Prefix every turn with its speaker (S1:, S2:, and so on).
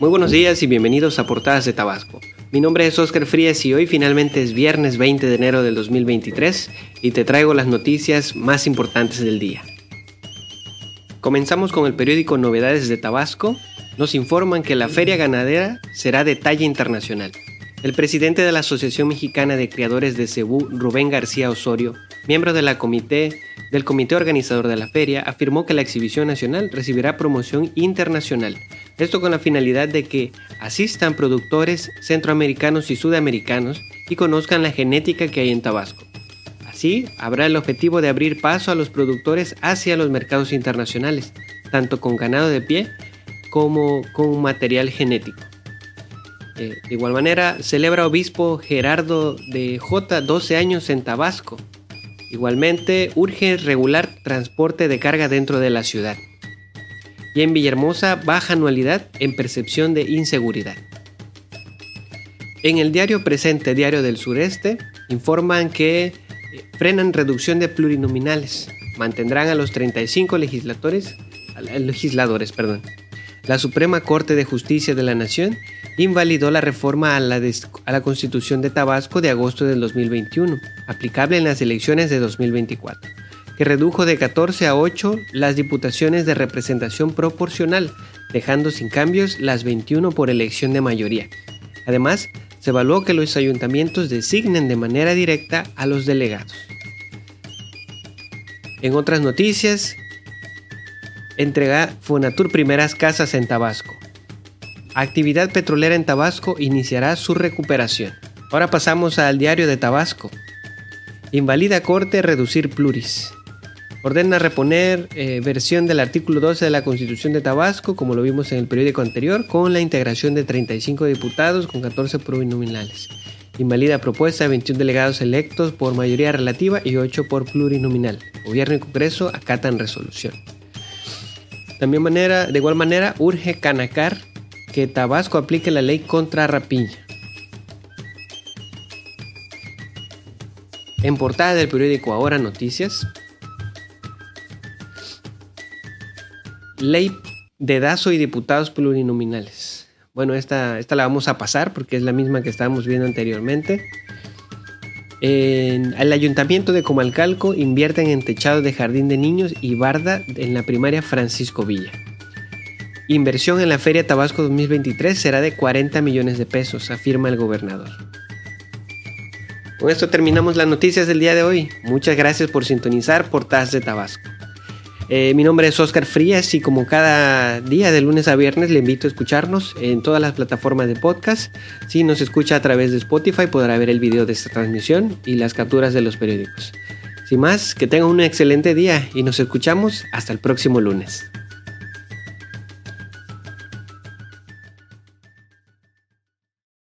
S1: Muy buenos días y bienvenidos a Portadas de Tabasco. Mi nombre es Oscar Frías y hoy finalmente es viernes 20 de enero del 2023 y te traigo las noticias más importantes del día. Comenzamos con el periódico Novedades de Tabasco. Nos informan que la feria ganadera será de talla internacional. El presidente de la Asociación Mexicana de Criadores de Cebú, Rubén García Osorio, miembro de comité, del comité organizador de la feria, afirmó que la exhibición nacional recibirá promoción internacional. Esto con la finalidad de que asistan productores centroamericanos y sudamericanos y conozcan la genética que hay en Tabasco. Así, habrá el objetivo de abrir paso a los productores hacia los mercados internacionales, tanto con ganado de pie como con material genético. Eh, de igual manera, celebra obispo Gerardo de J 12 años en Tabasco. Igualmente, urge regular transporte de carga dentro de la ciudad. Y en Villahermosa, baja anualidad en percepción de inseguridad. En el diario presente, Diario del Sureste, informan que eh, frenan reducción de plurinominales. Mantendrán a los 35 legisladores, legisladores. La Suprema Corte de Justicia de la Nación invalidó la reforma a la, a la, Constitución de Tabasco de agosto del 2021, aplicable en las elecciones de 2024, que redujo de 14 a 8 las diputaciones de representación proporcional, dejando sin cambios las 21 por elección de mayoría. Además, se evaluó que los ayuntamientos designen de manera directa a los delegados. En otras noticias, entrega Fonatur primeras casas en Tabasco. Actividad petrolera en Tabasco iniciará su recuperación. Ahora pasamos al diario de Tabasco. Invalida Corte reducir pluris. Ordena reponer eh, versión del artículo 12 de la Constitución de Tabasco, como lo vimos en el periódico anterior, con la integración de 35 diputados con 14 plurinominales. Invalida propuesta de 21 delegados electos por mayoría relativa y 8 por plurinominal. Gobierno y Congreso acatan resolución. También manera, de igual manera, urge Canacar que Tabasco aplique la ley contra rapiña. En portada del periódico Ahora Noticias, Ley de DASO y diputados plurinominales. Bueno, esta, esta la vamos a pasar porque es la misma que estábamos viendo anteriormente. En el ayuntamiento de Comalcalco invierten en techado de jardín de niños y barda en la primaria Francisco Villa. Inversión en la Feria Tabasco 2023 será de 40 millones de pesos, afirma el gobernador. Con esto terminamos las noticias del día de hoy. Muchas gracias por sintonizar Portadas de Tabasco. Eh, mi nombre es Oscar Frías y como cada día de lunes a viernes le invito a escucharnos en todas las plataformas de podcast. Si nos escucha a través de Spotify podrá ver el video de esta transmisión y las capturas de los periódicos. Sin más, que tenga un excelente día y nos escuchamos hasta el próximo lunes.